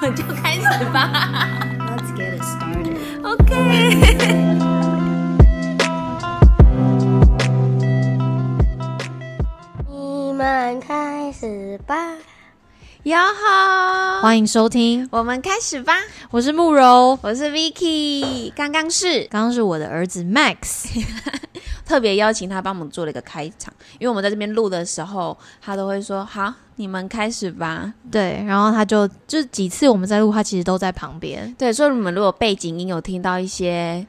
们就开始吧。Let's get it started. OK。你们开始吧。哟吼，欢迎收听，我们开始吧。我是慕柔，我是 Vicky，刚刚是刚刚是我的儿子 Max，特别邀请他帮我们做了一个开场，因为我们在这边录的时候，他都会说好，你们开始吧。对，然后他就就几次我们在录，他其实都在旁边，对，所以你们如果背景音有听到一些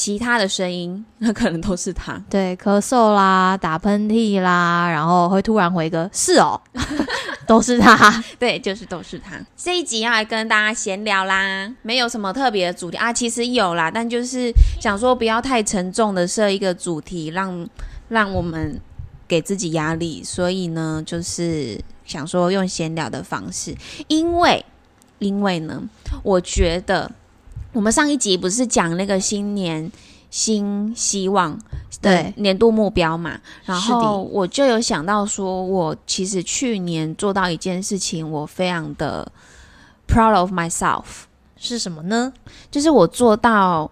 其他的声音，那可能都是他。对，咳嗽啦，打喷嚏啦，然后会突然回个是哦，都是他，对，就是都是他。这一集要来跟大家闲聊啦，没有什么特别的主题啊，其实有啦，但就是想说不要太沉重的设一个主题，让让我们给自己压力，所以呢，就是想说用闲聊的方式，因为因为呢，我觉得我们上一集不是讲那个新年新希望的对。年度目标嘛，然后我就有想到说，我其实去年做到一件事情，我非常的 proud of myself，是什么呢？就是我做到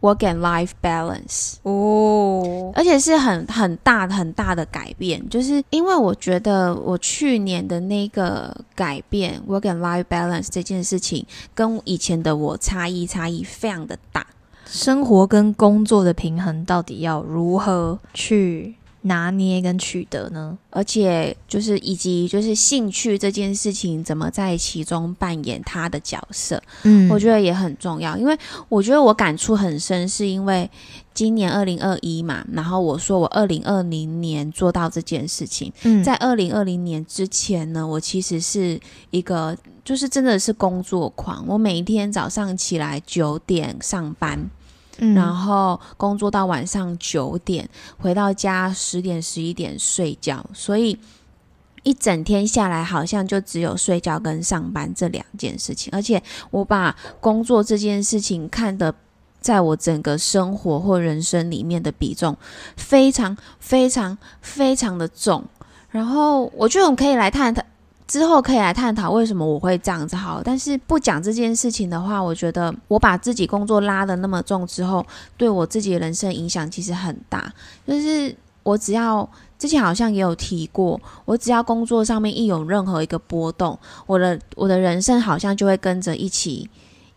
work and life balance。哦，而且是很很大很大的改变，就是因为我觉得我去年的那个改变 work and life balance 这件事情，跟以前的我差异差异非常的大。生活跟工作的平衡到底要如何去拿捏跟取得呢？而且就是以及就是兴趣这件事情怎么在其中扮演他的角色，嗯我觉得也很重要。因为我觉得我感触很深，是因为今年二零二一嘛，然后我说我二零二零年做到这件事情，嗯在二零二零年之前呢，我其实是一个就是真的是工作狂，我每一天早上起来九点上班，嗯。然后工作到晚上九点，回到家十点十一点睡觉，所以一整天下来好像就只有睡觉跟上班这两件事情，而且我把工作这件事情看得。在我整个生活或人生里面的比重非常非常非常的重，然后我觉得我们可以来探讨，之后可以来探讨为什么我会这样子好。但是不讲这件事情的话，我觉得我把自己工作拉得那么重之后，对我自己人生影响其实很大。就是我只要之前好像也有提过，我只要工作上面一有任何一个波动，我的我的人生好像就会跟着一起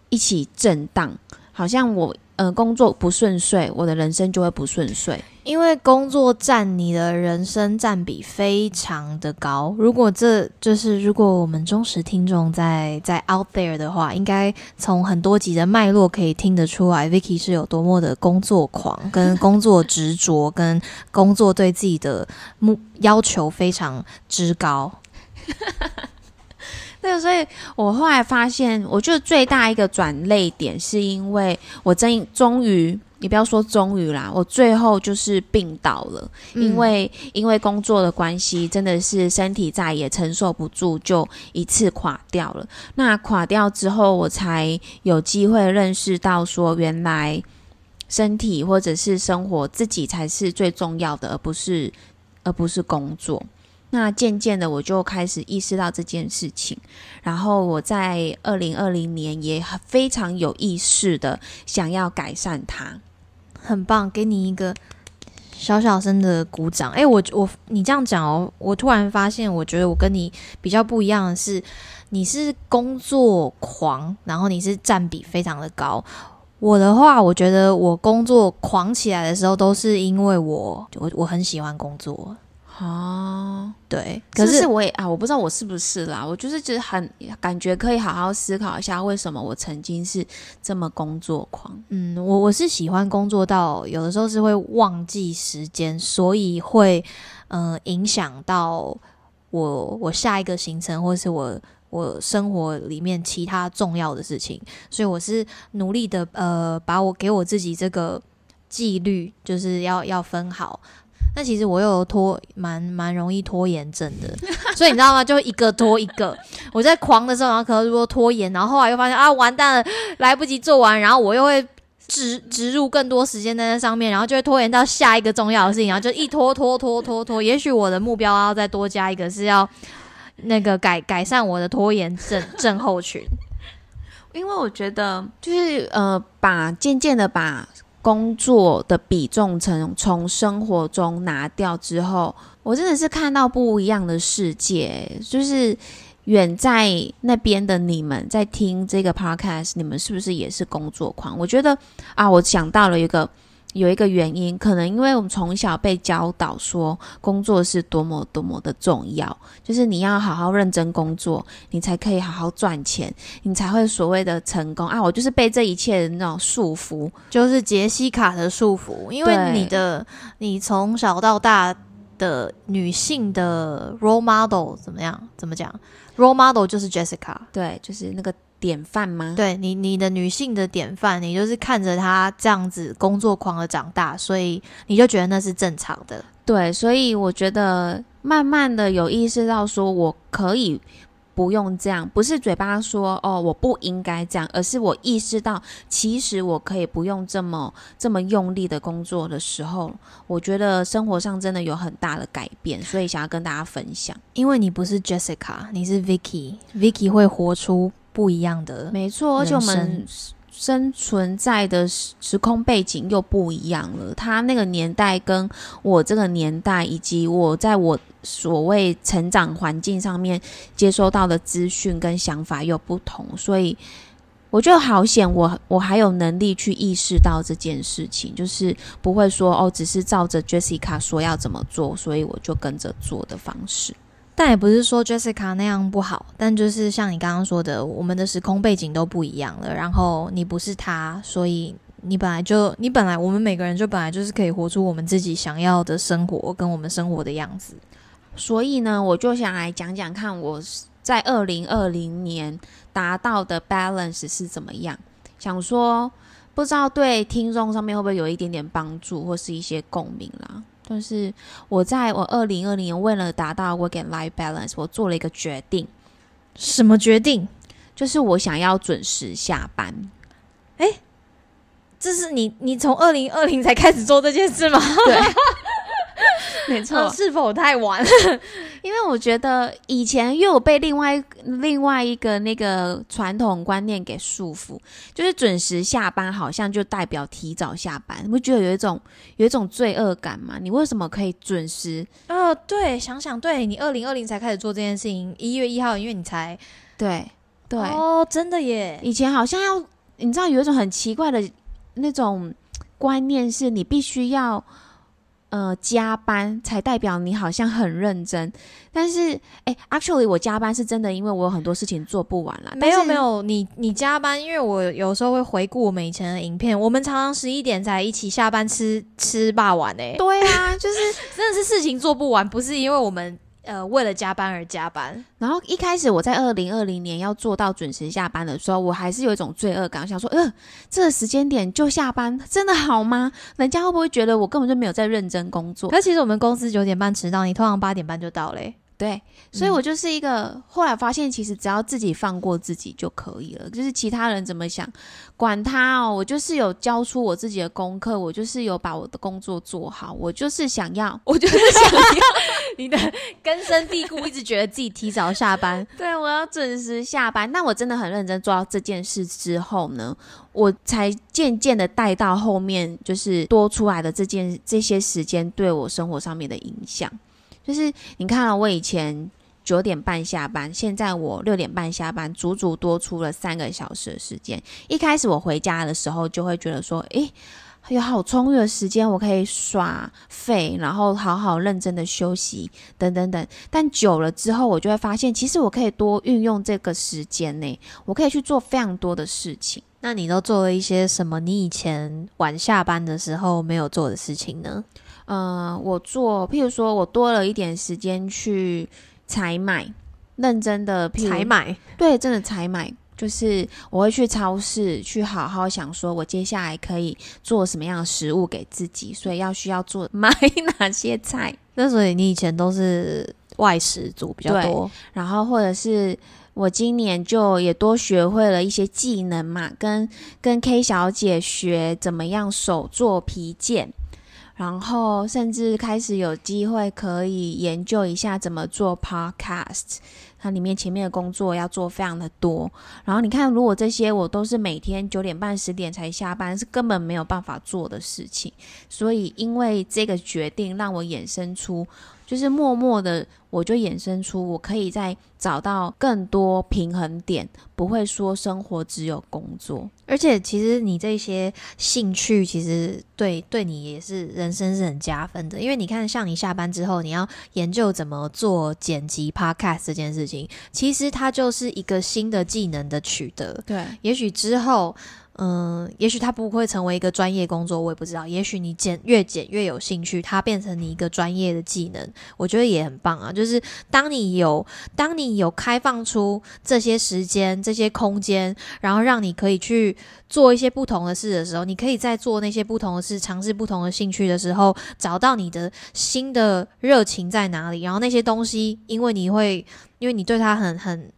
一起震荡，好像我呃工作不顺遂，我的人生就会不顺遂。因为工作占你的人生占比非常的高，如果这就是如果我们忠实听众在在 out there 的话，应该从很多集的脉络可以听得出来，Vicky 是有多么的工作狂，跟工作执着，跟工作对自己的目要求非常之高。对，所以我后来发现，我觉得最大一个转泪点，是因为我真终于，你不要说终于啦，我最后就是病倒了，因为因为工作的关系，真的是身体再也承受不住，就一次垮掉了。那垮掉之后，我才有机会认识到说，原来身体或者是生活自己才是最重要的，而不是而不是工作。那渐渐的，我就开始意识到这件事情，然后我在二零二零年也非常有意识的想要改善它。很棒，给你一个小小声的鼓掌。哎、我我你这样讲哦，我突然发现，我觉得我跟你比较不一样的是，你是工作狂，然后你是占比非常的高。我的话，我觉得我工作狂起来的时候，都是因为我我我很喜欢工作。哦，对，可是我也啊，我不知道我是不是啦，我就是觉得很感觉可以好好思考一下，为什么我曾经是这么工作狂。嗯，我我是喜欢工作到有的时候是会忘记时间，所以会嗯、呃影响到我我下一个行程或是我我生活里面其他重要的事情，所以我是努力的呃把我给我自己这个纪律，就是要要分好。那其实我又有拖蛮蛮容易拖延症的，所以你知道吗？就一个拖一个。我在狂的时候，然后可能如果拖延，然后后来又发现啊完蛋了，来不及做完，然后我又会植植入更多时间在那上面，然后就会拖延到下一个重要的事情，然后就一拖拖拖拖拖。也许我的目标要再多加一个是要那个改改善我的拖延症症候群。因为我觉得就是呃，把渐渐的把工作的比重从从生活中拿掉之后，我真的是看到不一样的世界。就是远在那边的你们在听这个 podcast，你们是不是也是工作狂？我觉得啊，我想到了一个。有一个原因，可能因为我们从小被教导说工作是多么多么的重要，就是你要好好认真工作，你才可以好好赚钱，你才会所谓的成功啊！我就是被这一切的那种束缚，就是杰西卡的束缚，因为你的你从小到大的女性的 role model 怎么样？怎么讲？role model 就是 Jessica，对，就是那个。典范吗？对你，你的女性的典范，你就是看着她这样子工作狂的长大，所以你就觉得那是正常的。对，所以我觉得慢慢的有意识到，说我可以不用这样，不是嘴巴说哦我不应该这样，而是我意识到，其实我可以不用这么这么用力的工作的时候，我觉得生活上真的有很大的改变，所以想要跟大家分享。因为你不是 Jessica，你是 Vicky，Vicky 会活出。不一样的，没错，而且我们生存在的时空背景又不一样了。他那个年代跟我这个年代，以及我在我所谓成长环境上面接收到的资讯跟想法又不同，所以我觉得好险，我我还有能力去意识到这件事情，就是不会说哦，只是照着 Jessica 说要怎么做，所以我就跟着做的方式。但也不是说 Jessica 那样不好，但就是像你刚刚说的，我们的时空背景都不一样了。然后你不是他，所以你本来就你本来我们每个人就本来就是可以活出我们自己想要的生活跟我们生活的样子。所以呢，我就想来讲讲看我在二零二零年达到的 balance 是怎么样。想说不知道对听众上面会不会有一点点帮助或是一些共鸣啦。但是我在我二零二零年为了达到 work and life balance，我做了一个决定。什么决定？就是我想要准时下班。哎，这是你你从二零二零才开始做这件事吗？对。没错，是否太晚？因为我觉得以前又有被另外另外一个那个传统观念给束缚，就是准时下班好像就代表提早下班，你不觉得有一种有一种罪恶感吗？你为什么可以准时？哦，对，想想对你二零二零才开始做这件事情，一月一号，因为你才对对哦，真的耶！以前好像要你知道有一种很奇怪的那种观念，是你必须要。呃，加班才代表你好像很认真，但是，哎，actually，我加班是真的，因为我有很多事情做不完了。没有没有，你你加班，因为我有时候会回顾我们以前的影片，我们常常十一点才一起下班吃吃霸王诶。对啊，就是 真的是事情做不完，不是因为我们。呃，为了加班而加班。然后一开始我在二零二零年要做到准时下班的时候，我还是有一种罪恶感，想说，呃，这个时间点就下班，真的好吗？人家会不会觉得我根本就没有在认真工作？可其实我们公司九点半迟到，你通常八点半就到嘞。对，所以我就是一个后来发现，其实只要自己放过自己就可以了。就是其他人怎么想，管他哦。我就是有交出我自己的功课，我就是有把我的工作做好。我就是想要，我就是想要 你的根深蒂固，一直觉得自己提早下班。对，我要准时下班。那我真的很认真做到这件事之后呢，我才渐渐的带到后面，就是多出来的这件这些时间对我生活上面的影响。就是你看了，我以前九点半下班，现在我六点半下班，足足多出了三个小时的时间。一开始我回家的时候，就会觉得说，诶，有好充裕的时间，我可以耍废，然后好好认真的休息，等等等。但久了之后，我就会发现，其实我可以多运用这个时间呢，我可以去做非常多的事情。那你都做了一些什么？你以前晚下班的时候没有做的事情呢？嗯，我做，譬如说，我多了一点时间去采买，认真的采买，对，真的采买，就是我会去超市去好好想，说我接下来可以做什么样的食物给自己，所以要需要做买哪些菜。那所以你以前都是外食族比较多，然后或者是我今年就也多学会了一些技能嘛，跟跟 K 小姐学怎么样手做皮件。然后甚至开始有机会可以研究一下怎么做 podcast，它里面前面的工作要做非常的多。然后你看，如果这些我都是每天九点半、十点才下班，是根本没有办法做的事情。所以，因为这个决定，让我衍生出。就是默默的，我就衍生出我可以再找到更多平衡点，不会说生活只有工作。而且，其实你这些兴趣，其实对对你也是人生是很加分的。因为你看，像你下班之后，你要研究怎么做剪辑 Podcast 这件事情，其实它就是一个新的技能的取得。对，也许之后。嗯，也许它不会成为一个专业工作，我也不知道。也许你剪越剪越有兴趣，它变成你一个专业的技能，我觉得也很棒啊。就是当你有，当你有开放出这些时间、这些空间，然后让你可以去做一些不同的事的时候，你可以在做那些不同的事、尝试不同的兴趣的时候，找到你的新的热情在哪里。然后那些东西，因为你会，因为你对它很很。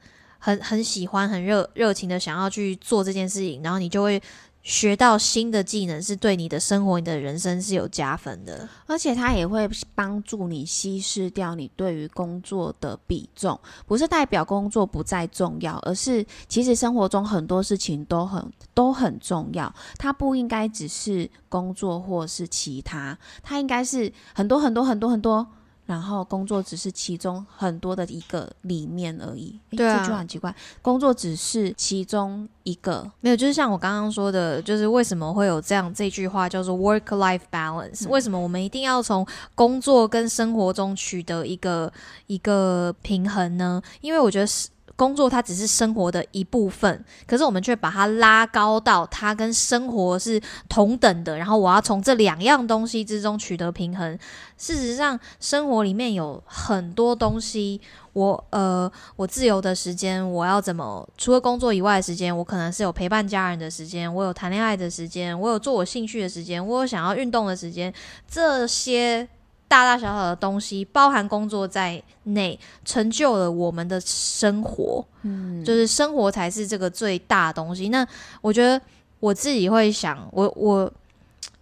很很喜欢，很热热情的想要去做这件事情，然后你就会学到新的技能，是对你的生活、你的人生是有加分的。而且它也会帮助你稀释掉你对于工作的比重，不是代表工作不再重要，而是其实生活中很多事情都很都很重要。它不应该只是工作或是其他，它应该是很多很多很多很多。然后工作只是其中很多的一个里面而已。对啊，这句话很奇怪。工作只是其中一个，没有，就是像我刚刚说的，就是为什么会有这样这句话叫做 work-life balance？为什么我们一定要从工作跟生活中取得一个一个平衡呢？因为我觉得是。工作它只是生活的一部分，可是我们却把它拉高到它跟生活是同等的。然后我要从这两样东西之中取得平衡。事实上，生活里面有很多东西，我呃，我自由的时间，我要怎么？除了工作以外的时间，我可能是有陪伴家人的时间，我有谈恋爱的时间，我有做我兴趣的时间，我有想要运动的时间，这些。大大小小的东西，包含工作在内，成就了我们的生活。嗯，就是生活才是这个最大的东西。那我觉得我自己会想，我我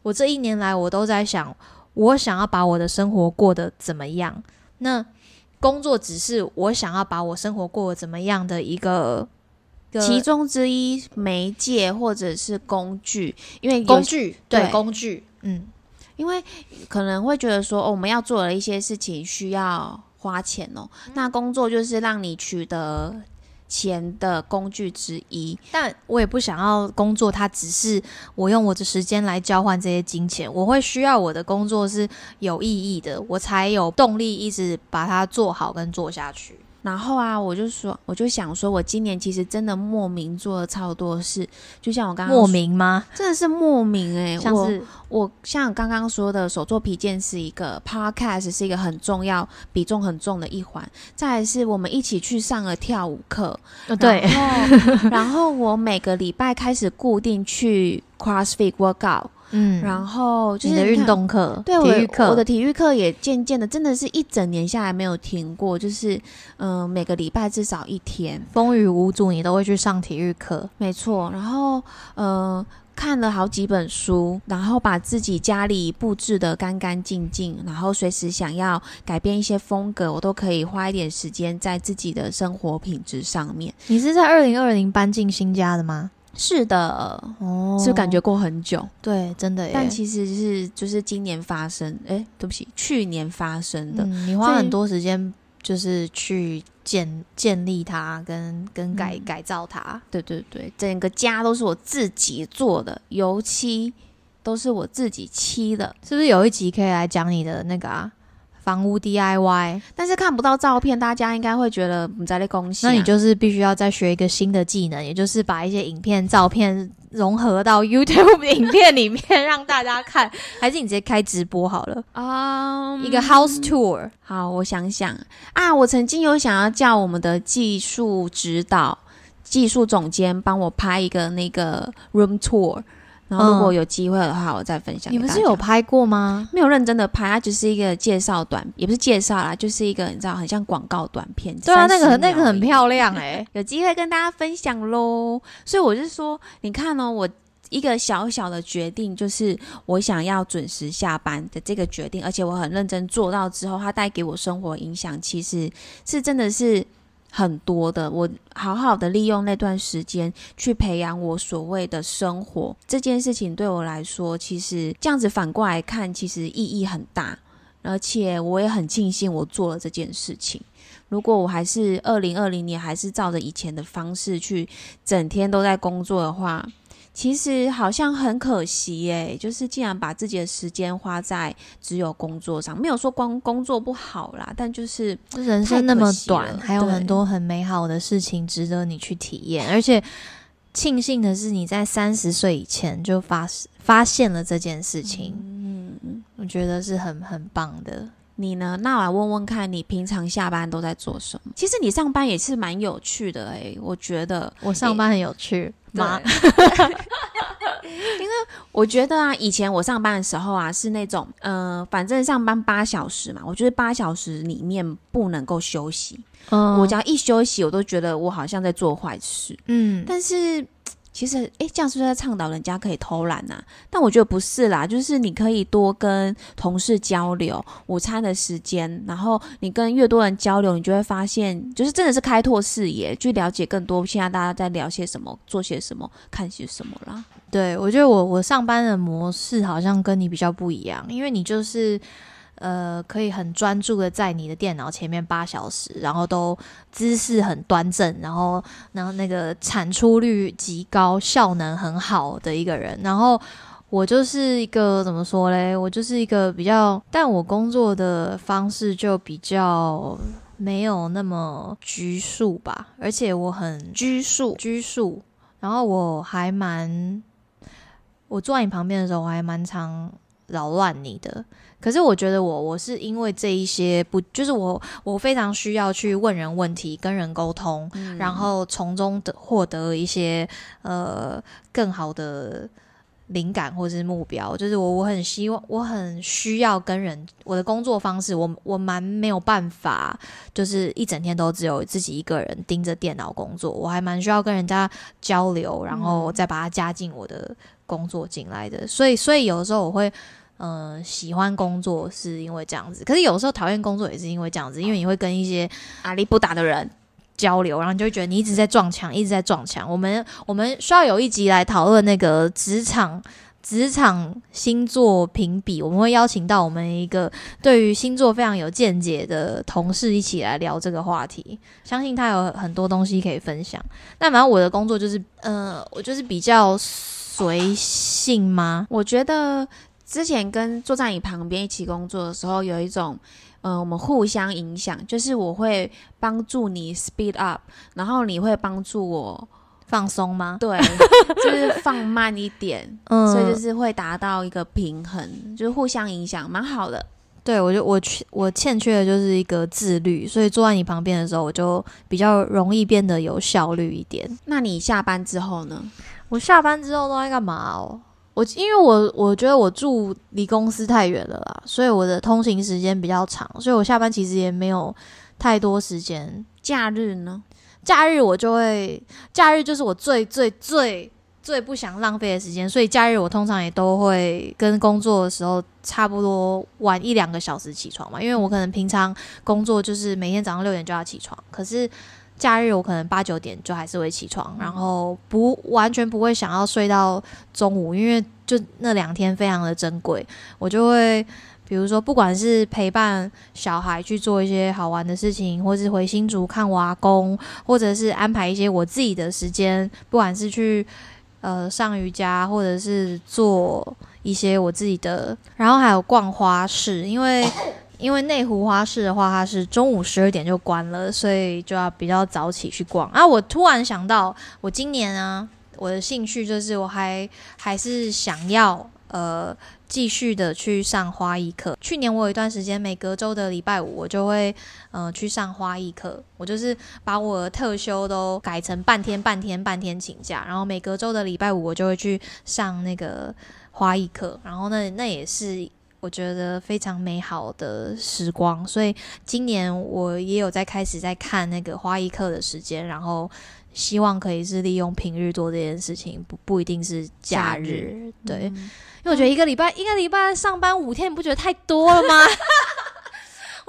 我这一年来，我都在想，我想要把我的生活过得怎么样？那工作只是我想要把我生活过得怎么样的一个其中之一媒介或者是工具，因为工具对工具，嗯。因为可能会觉得说，哦，我们要做的一些事情需要花钱哦。那工作就是让你取得钱的工具之一。但我也不想要工作，它只是我用我的时间来交换这些金钱。我会需要我的工作是有意义的，我才有动力一直把它做好跟做下去。然后啊，我就说，我就想说，我今年其实真的莫名做了超多事，就像我刚刚莫名吗？真的是莫名哎，像是我像刚刚说的，手做皮件是一个 podcast，是一个很重要、比重很重的一环。再是我们一起去上了跳舞课，对，然后我每个礼拜开始固定去 CrossFit workout。嗯，然后就是你的运动课，对，体育课，我的体育课也渐渐的，真的是一整年下来没有停过，就是嗯，每个礼拜至少一天，风雨无阻，你都会去上体育课，没错。然后嗯，看了好几本书，然后把自己家里布置的干干净净，然后随时想要改变一些风格，我都可以花一点时间在自己的生活品质上面。你是在二零二零搬进新家的吗？是的，哦，是感觉过很久，对，真的。但其实是就是今年发生，哎，对不起，去年发生的。你花很多时间就是去建建立它，跟跟改改造它。对对对，整个家都是我自己做的，油漆都是我自己漆的。是不是有一集可以来讲你的那个啊？房屋 DIY，但是看不到照片，大家应该会觉得你在那恭喜。那你就是必须要再学一个新的技能，也就是把一些影片、照片融合到 YouTube 影片里面让大家看，还是你直接开直播好了啊？一个 House Tour。好，我想想啊，我曾经有想要叫我们的技术指导、技术总监帮我拍一个那个 Room Tour。然后如果有机会的话，我再分享。你不是有拍过吗？没有认真的拍，它只是一个介绍短，也不是介绍啦，就是一个你知道，很像广告短片。对啊，那个那个很漂亮哎，有机会跟大家分享喽。所以我是说，你看哦，我一个小小的决定，就是我想要准时下班的这个决定，而且我很认真做到之后，它带给我生活影响，其实是真的是。很多的。我好好的利用那段时间去培养我所谓的生活这件事情，对我来说，其实这样子反过来看，其实意义很大。而且我也很庆幸我做了这件事情。如果我还是二零二零年还是照着以前的方式去整天都在工作的话，其实好像很可惜耶。就是竟然把自己的时间花在只有工作上，没有说光工作不好啦，但就是人生那么短，了还有很多很美好的事情值得你去体验。而且庆幸的是，你在三十岁以前就发发现了这件事情，嗯，我觉得是很很棒的。你呢？那我来问问看你平常下班都在做什么？其实你上班也是蛮有趣的诶，我觉得。我上班很有趣吗？因为我觉得啊，以前我上班的时候啊，是那种，呃，反正上班八小时嘛，我觉得八小时里面不能够休息。嗯我只要一休息，我都觉得我好像在做坏事。嗯，但是其实，诶，这样是不是在倡导人家可以偷懒呐、但我觉得不是啦，就是你可以多跟同事交流，午餐的时间，然后你跟越多人交流，你就会发现，就是真的是开拓视野，去了解更多现在大家在聊些什么，做些什么，看些什么啦。对，我觉得我我上班的模式好像跟你比较不一样，因为你就是呃可以很专注的在你的电脑前面八小时，然后都姿势很端正，然后然后那个产出率极高，效能很好的一个人，然后。我就是一个怎么说嘞？我就是一个比较，但我工作的方式就比较没有那么拘束吧，而且我很拘束，拘束，然后我还蛮，我坐在你旁边的时候，我还蛮常扰乱你的。可是我觉得我我是因为这一些不，就是我我非常需要去问人问题，跟人沟通，然后从中的获得一些呃更好的灵感或是目标。就是我我很希望，我很需要跟人，我的工作方式，我我蛮没有办法，就是一整天都只有自己一个人盯着电脑工作，我还蛮需要跟人家交流，然后再把它加进我的工作进来的。所以，所以有的时候我会。呃，喜欢工作是因为这样子，可是有时候讨厌工作也是因为这样子，因为你会跟一些阿里不打的人，交流，然后就会觉得你一直在撞墙，一直在撞墙。我们我们需要有一集来讨论那个职场职场星座评比，我们会邀请到我们一个对于星座非常有见解的同事一起来聊这个话题。相信他有很多东西可以分享。那反正我的工作就是，呃，我就是比较随性吗？我觉得之前跟坐在你旁边一起工作的时候，有一种，嗯、我们互相影响，就是我会帮助你 speed up，然后你会帮助我，放松吗？对，就是放慢一点，嗯所以就是会达到一个平衡，就是互相影响，蛮好的。对，我就我缺我欠缺的就是一个自律，所以坐在你旁边的时候，我就比较容易变得有效率一点。那你下班之后呢？我下班之后都在干嘛哦？我因为我我觉得我住离公司太远了啦，所以我的通勤时间比较长，所以我下班其实也没有太多时间。假日呢？假日我就会，假日就是我最最最最不想浪费的时间，所以假日我通常也都会跟工作的时候差不多晚一两个小时起床嘛，因为我可能平常工作就是每天早上六点就要起床，可是假日我可能八九点就还是会起床，然后不完全不会想要睡到中午，因为就那两天非常的珍贵，我就会。比如说，不管是陪伴小孩去做一些好玩的事情，或是回新竹看我阿公，或者是安排一些我自己的时间，不管是去呃上瑜伽，或者是做一些我自己的，然后还有逛花市，因为因为内湖花市的话，它是中午十二点就关了，所以就要比较早起去逛。啊，我突然想到，我今年啊，我的兴趣就是我还还是想要呃。继续的去上花艺课。去年我有一段时间，每隔周的礼拜五，我就会呃去上花艺课。我就是把我的特休都改成半天、半天、半天请假，然后每隔周的礼拜五，我就会去上那个花艺课。然后那那也是我觉得非常美好的时光。所以今年我也有在开始在看那个花艺课的时间，然后希望可以是利用平日做这件事情，不不一定是假日。假日对。嗯因为我觉得一个礼拜一个礼拜上班五天，你不觉得太多了吗？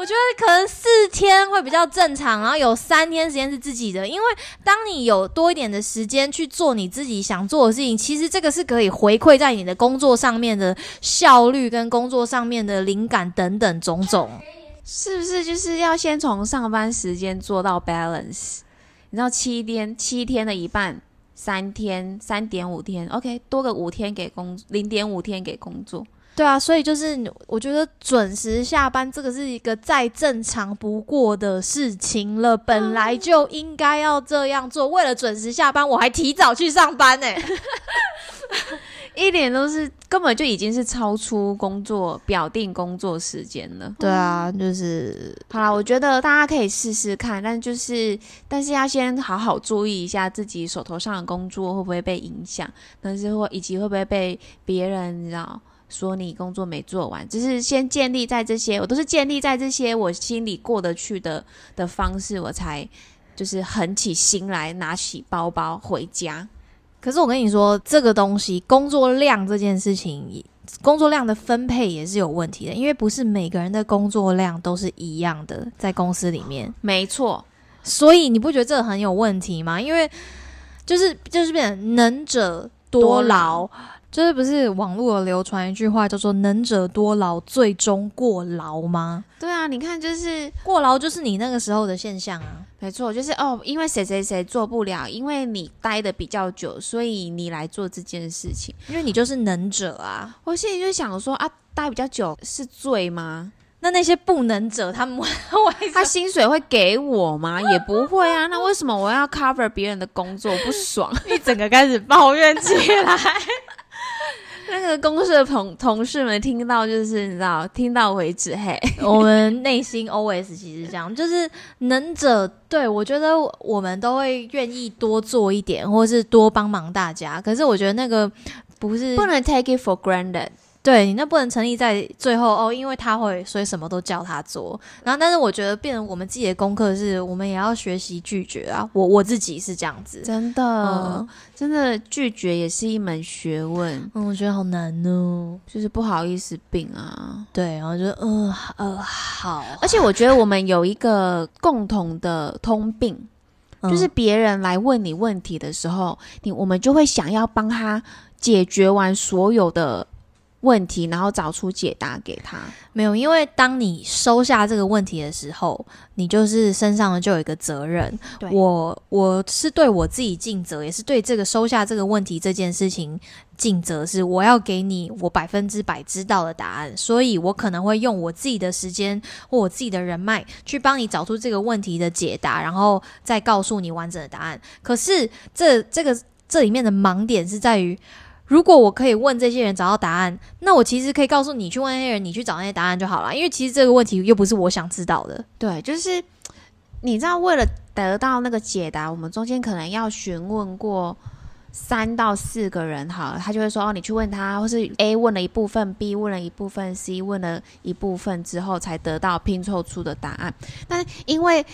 我觉得可能四天会比较正常，然后有三天时间是自己的，因为当你有多一点的时间去做你自己想做的事情，其实这个是可以回馈在你的工作上面的效率跟工作上面的灵感等等种种。是不是就是要先从上班时间做到 balance？你知道七天七天的一半，三天三点五天，OK，多个五天给工零点五天给工作。对啊，所以就是我觉得准时下班这个是一个再正常不过的事情了，本来就应该要这样做。为了准时下班，我还提早去上班呢、一点都是根本就已经是超出工作表定工作时间了。对啊，就是好啦，我觉得大家可以试试看，但就是但是要先好好注意一下自己手头上的工作会不会被影响，但是会以及会不会被别人你知道说你工作没做完，就是先建立在这些，我都是建立在这些我心里过得去的的方式，我才就是狠起心来拿起包包回家。可是我跟你说，这个东西工作量这件事情，工作量的分配也是有问题的，因为不是每个人的工作量都是一样的，在公司里面，没错，所以你不觉得这个很有问题吗？因为就是就是变成能者多劳。就是不是网络有流传一句话叫做“能者多劳，最终过劳”吗？对啊，你看就是过劳就是你那个时候的现象啊。没错，就是哦，因为谁谁谁做不了，因为你待的比较久，所以你来做这件事情。因为你就是能者啊，我心里就想说啊，待比较久是罪吗？那那些不能者，他们为 他薪水会给我吗？也不会啊。那为什么我要 cover 别人的工作？不爽。一整个开始抱怨起来。那个公司的同同事们听到就是你知道，听到为止。嘿，我们内心 OS 其实这样，就是能者对我觉得我们都会愿意多做一点，或是多帮忙大家。可是我觉得那个不是不能 take it for granted。对你那不能成立在最后哦，因为他会，所以什么都叫他做。然后，但是我觉得变成我们自己的功课是，我们也要学习拒绝啊。我我自己是这样子，真的，嗯真的拒绝也是一门学问，嗯，我觉得好难哦。就是不好意思病啊。对，然后就嗯呃好，而且我觉得我们有一个共同的通病，就是嗯别人来问你问题的时候，你我们就会想要帮他解决完所有的问题，然后找出解答给他。没有，因为当你收下这个问题的时候，你就是身上就有一个责任。我我是对我自己尽责，也是对这个收下这个问题这件事情尽责，是我要给你我百分之百知道的答案，所以我可能会用我自己的时间或我自己的人脉去帮你找出这个问题的解答，然后再告诉你完整的答案。可是这这个这里面的盲点是在于。如果我可以问这些人找到答案，那我其实可以告诉你去问那些人，你去找那些答案就好了。因为其实这个问题又不是我想知道的。对，就是你知道，为了得到那个解答，我们中间可能要询问过三到四个人，好了，他就会说哦，你去问他，或是 A 问了一部分，B 问了一部分，C 问了一部分之后，才得到拼凑出的答案。但因为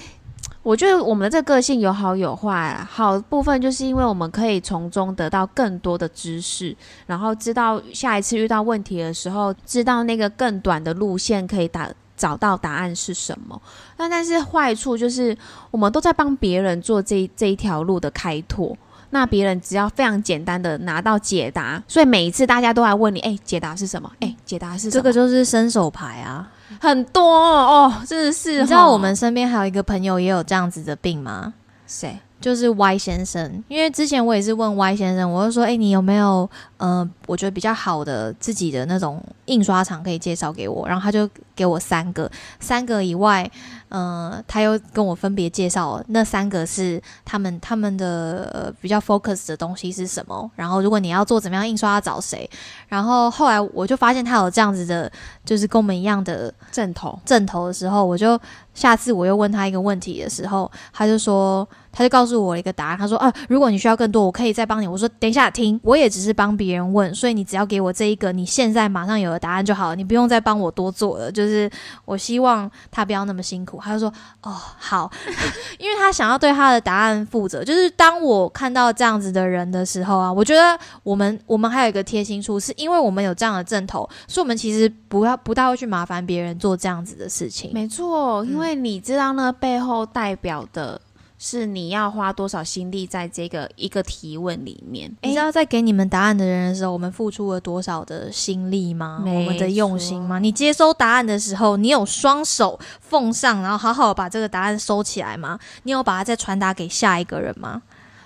我觉得我们的这个个性有好有坏啊，好部分就是因为我们可以从中得到更多的知识，然后知道下一次遇到问题的时候，知道那个更短的路线可以打找到答案是什么。那但是坏处就是我们都在帮别人做这这一条路的开拓。那别人只要非常简单的拿到解答，所以每一次大家都来问你，哎、解答是什么？哎、解答是什么？这个就是伸手牌啊！很多哦，哦真的是。你知道哦我们身边还有一个朋友也有这样子的病吗？谁？就是 Y 先生，因为之前我也是问 Y 先生，我就说，哎、你有没有呃，我觉得比较好的自己的那种印刷厂可以介绍给我？然后他就给我三个，三个以外，呃，他又跟我分别介绍那三个是他们他们的、呃、比较 focus 的东西是什么。然后如果你要做怎么样印刷，要找谁？然后后来我就发现他有这样子的，就是跟我们一样的正头。正头的时候，我就下次我又问他一个问题的时候，他就说，他就告诉我一个答案，他说啊，如果你需要更多，我可以再帮你。我说等一下听，我也只是帮别人问，所以你只要给我这一个你现在马上有的答案就好了，你不用再帮我多做了。就是我希望他不要那么辛苦。他就说哦好，因为他想要对他的答案负责。就是当我看到这样子的人的时候啊，我觉得我们我们还有一个贴心处，是因为我们有这样的正头，所以我们其实不要不大会去麻烦别人做这样子的事情。没错，因为你知道那背后代表的。是你要花多少心力在这个一个提问里面？你知道在给你们答案的人的时候，我们付出了多少的心力吗？我们的用心吗？你接收答案的时候，你有双手奉上，然后好好把这个答案收起来吗？你有把它再传达给下一个人吗？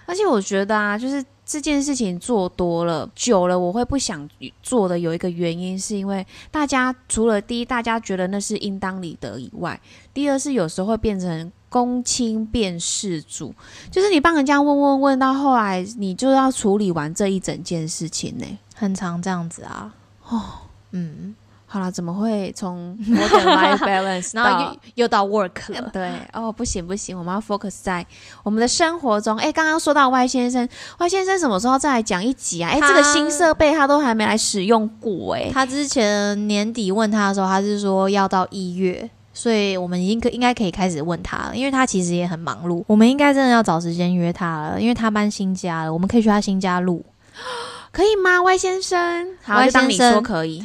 而且我觉得啊，就是这件事情做多了、久了，我会不想做的有一个原因，是因为大家除了第一，大家觉得那是应当理得以外，第二是有时候会变成。公亲辨事主，就是你帮人家问问问到后来，你就要处理完这一整件事情呢，很常这样子啊。哦，嗯，好了，怎么会从 life balance，然后又又到 work 了？对，哦，不行不行，我们要 focus 在我们的生活中。哎，刚刚说到 Y 先生，Y 先生什么时候再来讲一集啊？哎，这个新设备他都还没来使用过，哎，他之前年底问他的时候，他是说要到一月。所以我们已经可应该可以开始问他了，因为他其实也很忙碌。我们应该真的要找时间约他了，因为他搬新家了，我们可以去他新家录，可以吗？Y 先生，好，就当你说可以，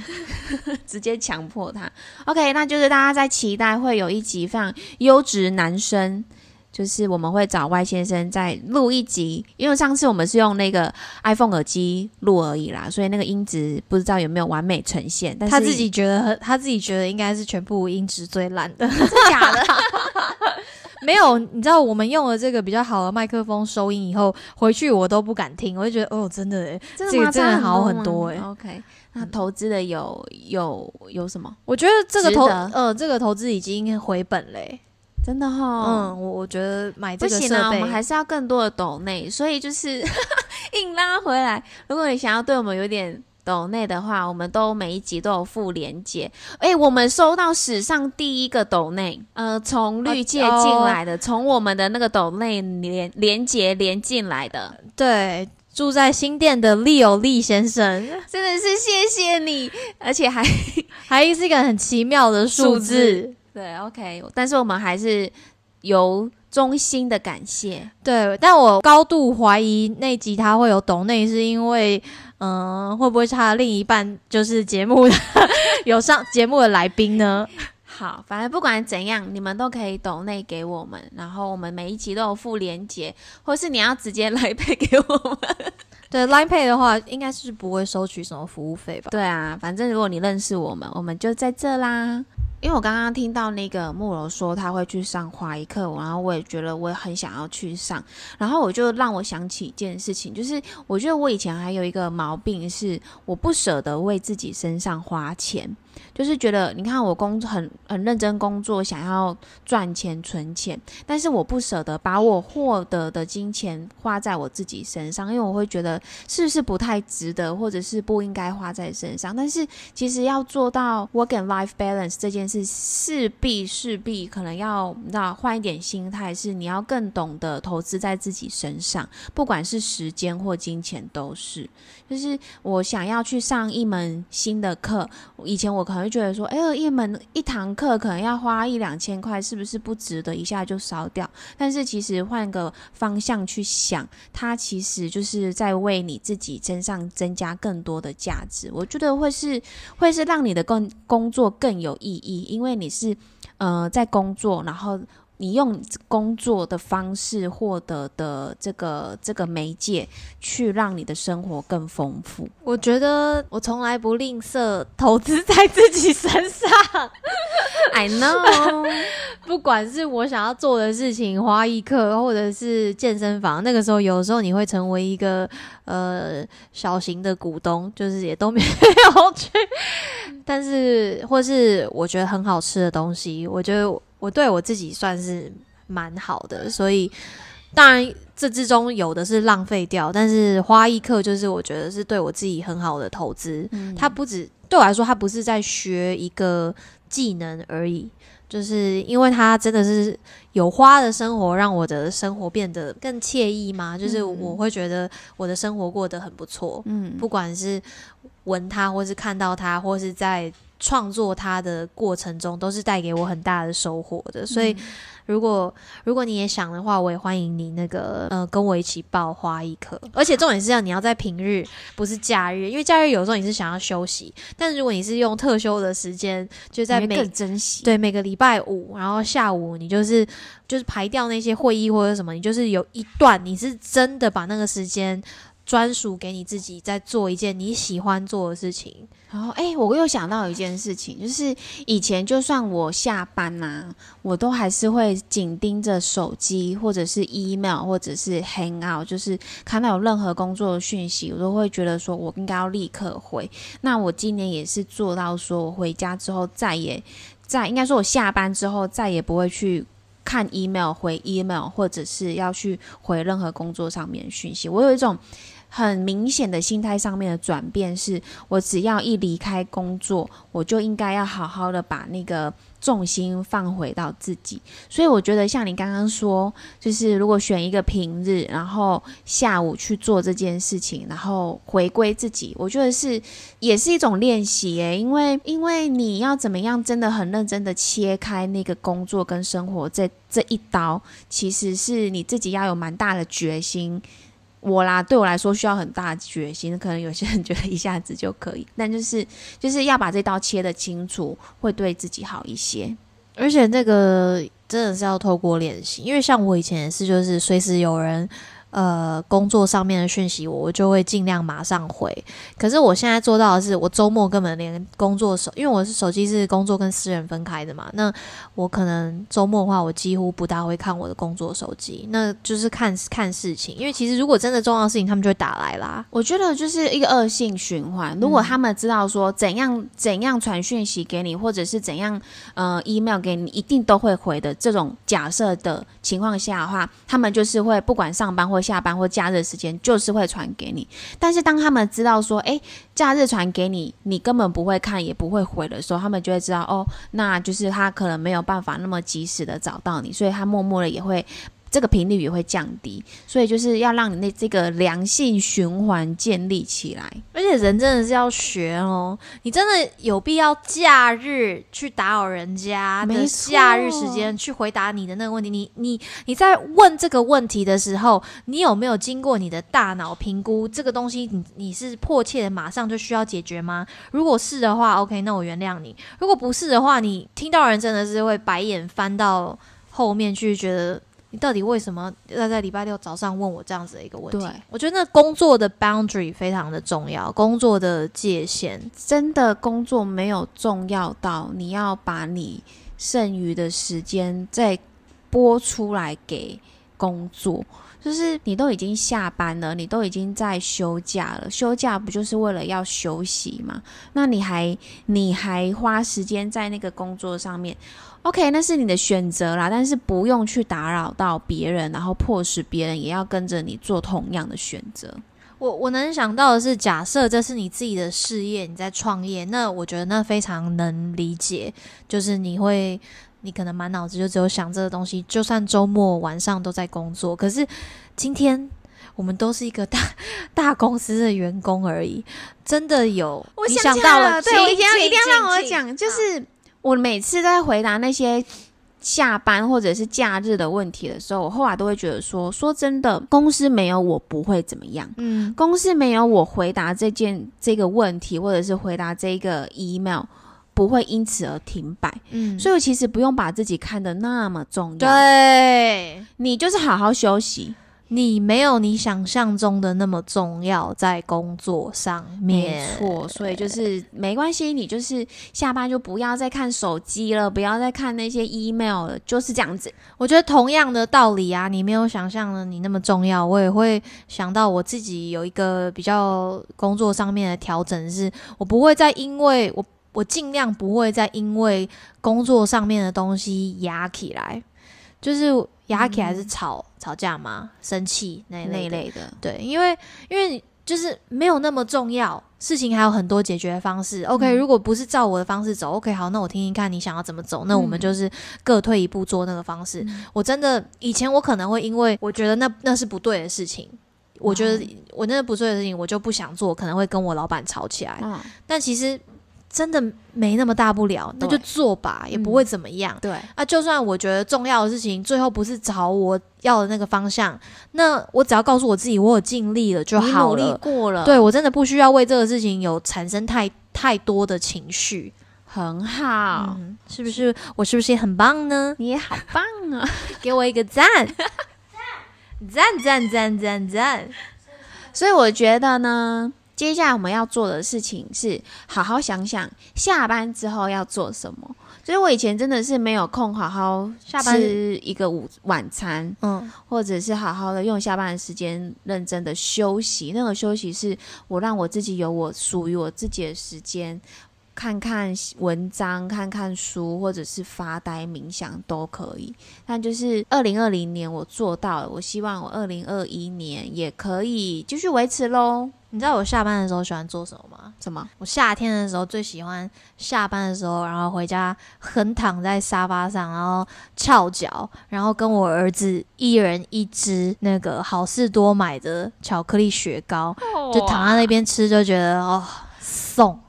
直接强迫他。OK，那就是大家在期待会有一集非常优质男生。就是我们会找 Y 先生再录一集，因为上次我们是用那个 iPhone 耳机录而已啦，所以那个音质不知道有没有完美呈现。但是他自己觉得，他自己觉得应该是全部音质最烂的，是假的？没有，你知道我们用了这个比较好的麦克风收音以后，回去我都不敢听，我就觉得哦，真的哎，这个真的好很多哎。OK，那投资的有有有什么？我觉得这个投呃，这个投资已经回本嘞。真的哈，嗯，我我觉得买这个设备，我们还是要更多的抖内，所以就是 硬拉回来。如果你想要对我们有点抖内的话，我们都每一集都有附连接。哎，我们收到史上第一个抖内，呃，从绿界进来的，从我们的那个抖内连连接连进来的。对，住在新店的利有利先生，真的是谢谢你，而且还 还是一个很奇妙的数字。对，OK，但是我们还是由衷心的感谢。对，但我高度怀疑那集他会有懂内，是因为，嗯，会不会是他的另一半就是节目 有上节目的来宾呢？好，反正不管怎样，你们都可以懂内给我们，然后我们每一集都有附连接，或是你要直接 来配给我们。对，Line Pay 的话，应该是不会收取什么服务费吧？对啊，反正如果你认识我们，我们就在这啦。因为我刚刚听到那个慕柔说他会去上花艺课，然后我也觉得我也很想要去上，然后我就让我想起一件事情，就是我觉得我以前还有一个毛病是我不舍得为自己身上花钱。就是觉得，你看我工作很很认真工作，想要赚钱存钱，但是我不舍得把我获得的金钱花在我自己身上，因为我会觉得是不是不太值得，或者是不应该花在身上。但是其实要做到 work and life balance 这件事，势必势必可能要你知道换一点心态，是你要更懂得投资在自己身上，不管是时间或金钱都是。就是我想要去上一门新的课，以前我可能会觉得说，哎，一门一堂课可能要花一两千块，是不是不值得一下就烧掉？但是其实换个方向去想，它其实就是在为你自己身上增加更多的价值。我觉得会是会是让你的更工作更有意义，因为你是呃在工作，然后。你用工作的方式获得的这个这个媒介，去让你的生活更丰富。我觉得我从来不吝啬投资在自己身上。I know，不管是我想要做的事情，花艺课或者是健身房，那个时候有时候你会成为一个呃小型的股东，就是也都没有去。但是或是我觉得很好吃的东西，我觉得。我对我自己算是蛮好的，所以当然这之中有的是浪费掉，但是花艺课就是我觉得是对我自己很好的投资。它不止对我来说，它不是在学一个技能而已，就是因为它真的是有花的生活，让我的生活变得更惬意嘛。就是我会觉得我的生活过得很不错。嗯，不管是闻它，或是看到它，或是在创作它的过程中，都是带给我很大的收获的。所以，如果如果你也想的话，我也欢迎你那个呃跟我一起爆花一颗。而且重点是要你要在平日，不是假日，因为假日有时候你是想要休息，但如果你是用特休的时间，就在每更珍惜。对每个礼拜五，然后下午你就是就是排掉那些会议或者什么，你就是有一段你是真的把那个时间。专属给你自己，在做一件你喜欢做的事情。然后，哎，我又想到一件事情，就是以前就算我下班呐，我都还是会紧盯着手机，或者是 email，或者是 hang out，就是看到有任何工作的讯息，我都会觉得说我应该要立刻回。那我今年也是做到，说我回家之后再也在，应该说我下班之后再也不会去看 email 回 email，或者是要去回任何工作上面讯息。我有一种。很明显的心态上面的转变，是我只要一离开工作，我就应该要好好的把那个重心放回到自己。所以我觉得，像你刚刚说，就是如果选一个平日，然后下午去做这件事情，然后回归自己，我觉得是也是一种练习诶。因为因为你要怎么样，真的很认真的切开那个工作跟生活这这一刀，其实是你自己要有蛮大的决心。我啦，对我来说需要很大的决心，可能有些人觉得一下子就可以，但就是 就是要把这刀切的清楚，会对自己好一些。而且那个真的是要透过练习，因为像我以前也是，就是随时有人。呃，工作上面的讯息，我我就会尽量马上回。可是我现在做到的是，我周末根本连工作手，因为我是手机是工作跟私人分开的嘛。那我可能周末的话，我几乎不大会看我的工作手机，那就是看看事情。因为其实如果真的重要的事情，他们就会打来啦。我觉得就是一个恶性循环。如果他们知道说怎样怎样传讯息给你，或者是怎样呃 email 给你，一定都会回的这种假设的情况下的话，他们就是会不管上班或下班或假日时间就是会传给你，但是当他们知道说，诶，假日传给你，你根本不会看也不会回的时候，他们就会知道，哦，那就是他可能没有办法那么及时的找到你，所以他默默的也会。这个频率也会降低，所以就是要让你那这个良性循环建立起来。而且人真的是要学哦，你真的有必要假日去打扰人家的假日时间去回答你的那个问题？你你你在问这个问题的时候，你有没有经过你的大脑评估这个东西？你你是迫切的马上就需要解决吗？如果是的话，OK，那我原谅你；如果不是的话，你听到人真的是会白眼翻到后面去，觉得。你到底为什么要在礼拜六早上问我这样子的一个问题？我觉得那工作的 boundary 非常的重要，工作的界限真的工作没有重要到你要把你剩余的时间再拨出来给工作。就是你都已经下班了，你都已经在休假了，休假不就是为了要休息吗？那你还你还花时间在那个工作上面？OK，那是你的选择啦，但是不用去打扰到别人，然后迫使别人也要跟着你做同样的选择。我我能想到的是，假设这是你自己的事业，你在创业，那我觉得那非常能理解，就是你会。你可能满脑子就只有想这个东西，就算周末晚上都在工作。可是今天我们都是一个大大公司的员工而已，真的有我想到了，对，一定要一定要让我讲，就是我每次在回答那些下班或者是假日的问题的时候，我后来都会觉得说，说真的，公司没有我不会怎么样，嗯，公司没有我回答这件这个问题，或者是回答这个 email。不会因此而停摆，嗯，所以其实不用把自己看得那么重要。对，你就是好好休息，你没有你想象中的那么重要，在工作上面。没错，所以就是没关系，你就是下班就不要再看手机了，不要再看那些 email 了，就是这样子。我觉得同样的道理啊，你没有想象的你那么重要，我也会想到我自己有一个比较工作上面的调整，是我不会再因为我。我尽量不会再因为工作上面的东西压起来，就是压起来是吵吵架吗？生气那那一类的，对，因为因为就是没有那么重要，事情还有很多解决方式。OK，如果不是照我的方式走，OK，好，那我听听看你想要怎么走，那我们就是各退一步做那个方式。我真的以前我可能会因为我觉得那那是不对的事情，我觉得我那个不对的事情，我就不想做，可能会跟我老板吵起来。但其实。真的没那么大不了，那就做吧，也不会怎么样。对，啊，就算我觉得重要的事情最后不是朝我要的那个方向，那我只要告诉我自己，我有尽力了就你努力。过了，对我真的不需要为这个事情有产生太太多的情绪。很好，嗯，是不是？我是不是也很棒呢？你也好棒啊！给我一个赞，赞赞赞赞赞！所以我觉得呢，接下来我们要做的事情是好好想想下班之后要做什么。所以我以前真的是没有空好好下班吃一个午晚餐，嗯，或者是好好的用下班的时间认真的休息。那个休息是我让我自己有我属于我自己的时间，看看文章、看看书，或者是发呆、冥想都可以。但就是二零二零年我做到了，我希望我二零二一年也可以继续维持喽。你知道我下班的时候喜欢做什么吗？什么？我夏天的时候最喜欢下班的时候，然后回家横躺在沙发上，然后翘脚，然后跟我儿子一人一只那个好事多买的巧克力雪糕，就躺在那边吃，就觉得哦送。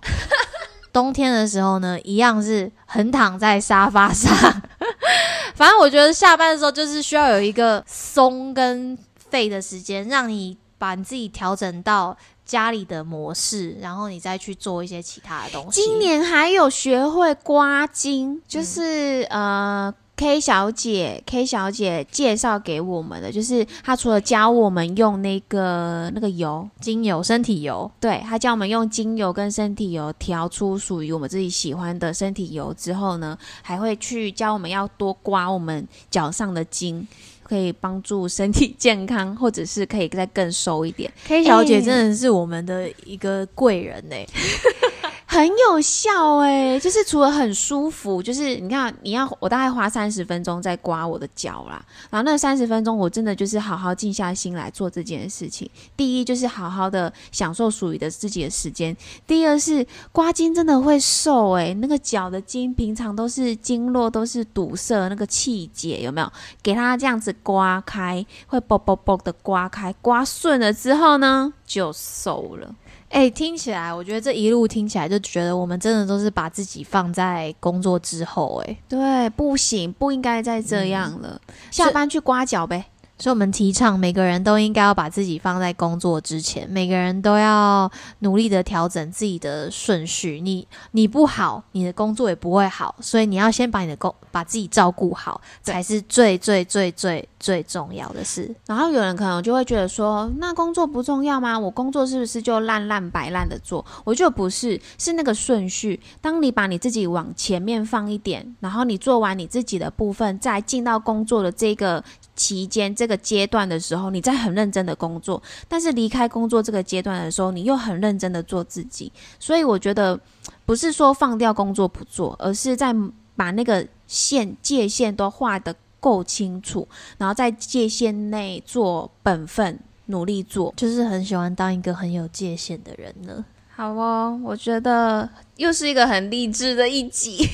冬天的时候呢，一样是横躺在沙发上。反正我觉得下班的时候就是需要有一个松跟废的时间，让你把你自己调整到家里的模式，然后你再去做一些其他的东西。今年还有学会刮筋，就是、呃。K 小姐，K 小姐介绍给我们的，就是她除了教我们用那个那个油，精油、身体油，对，她教我们用精油跟身体油调出属于我们自己喜欢的身体油之后呢，还会去教我们要多刮我们脚上的筋，可以帮助身体健康，或者是可以再更瘦一点，K 小姐哎真的是我们的一个贵人呢、很有效哎、就是除了很舒服，就是你看你要我大概花三十分钟在刮我的脚啦，然后那三十分钟我真的就是好好静下心来做这件事情。第一就是好好的享受属于的自己的时间，第二是刮筋真的会瘦诶、那个脚的筋平常都是经络都是堵塞，那个气结有没有？给它这样子刮开，会啵啵啵的刮开，刮顺了之后呢，就瘦了。哎、听起来，我觉得这一路听起来就觉得我们真的都是把自己放在工作之后、哎，对，不行，不应该再这样了。下班去刮脚呗。所以我们提倡每个人都应该要把自己放在工作之前，每个人都要努力的调整自己的顺序。你你不好，你的工作也不会好，所以你要先把你的工把自己照顾好，才是最最最最最重要的事。然后有人可能就会觉得说，那工作不重要吗？我工作是不是就烂烂白烂的做？我觉得不是，是那个顺序。当你把你自己往前面放一点，然后你做完你自己的部分，再进到工作的这个期间、这个阶段的时候，你在很认真的工作。但是离开工作这个阶段的时候，你又很认真的做自己。所以我觉得不是说放掉工作不做，而是在把那个线界限都画得够清楚，然后在界限内做本分，努力做。就是很喜欢当一个很有界限的人呢。好哦，我觉得又是一个很励志的一集。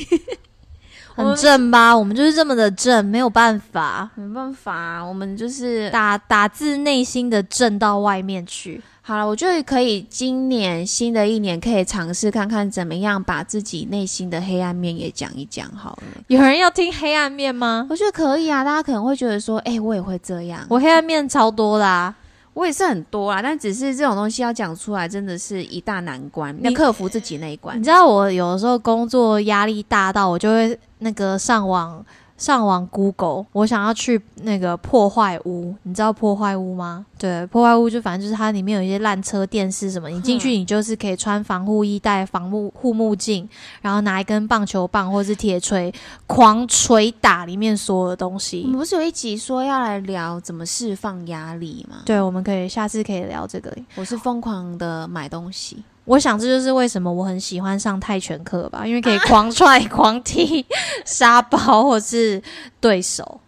我很正吧？我们就是这么的正，没有办法，没办法，我们就是打打自内心的正到外面去。好了。我觉得可以，今年新的一年可以尝试看看怎么样把自己内心的黑暗面也讲一讲好了。有人要听黑暗面吗？我觉得可以啊，大家可能会觉得说，哎、我也会这样，我黑暗面超多啦、我也是很多啊，但只是这种东西要讲出来，真的是一大难关，要克服自己那一关你。知道我有的时候工作压力大到，我就会那个上网上网 Google，我想要去那个破坏屋，你知道破坏屋吗？对，破坏屋就反正就是它里面有一些烂车、电视什么，你进去你就是可以穿防护衣、戴防护护目镜，然后拿一根棒球棒或是铁锤狂捶打里面所有的东我西们。不是有一集说要来聊怎么释放压力吗？对，我们可以下次可以聊这个。我是疯狂的买东西，我想这就是为什么我很喜欢上泰拳课吧，因为可以狂踹、狂踢沙包或是对手。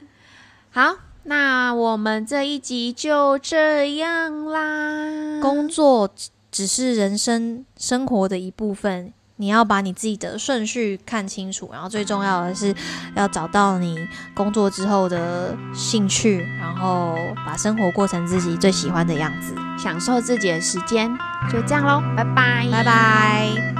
好，那我们这一集就这样啦。工作只是人生生活的一部分，你要把你自己的顺序看清楚然后最重要的是要找到你工作之后的兴趣然后把生活过成自己最喜欢的样子享受自己的时间。就这样咯拜拜。拜拜。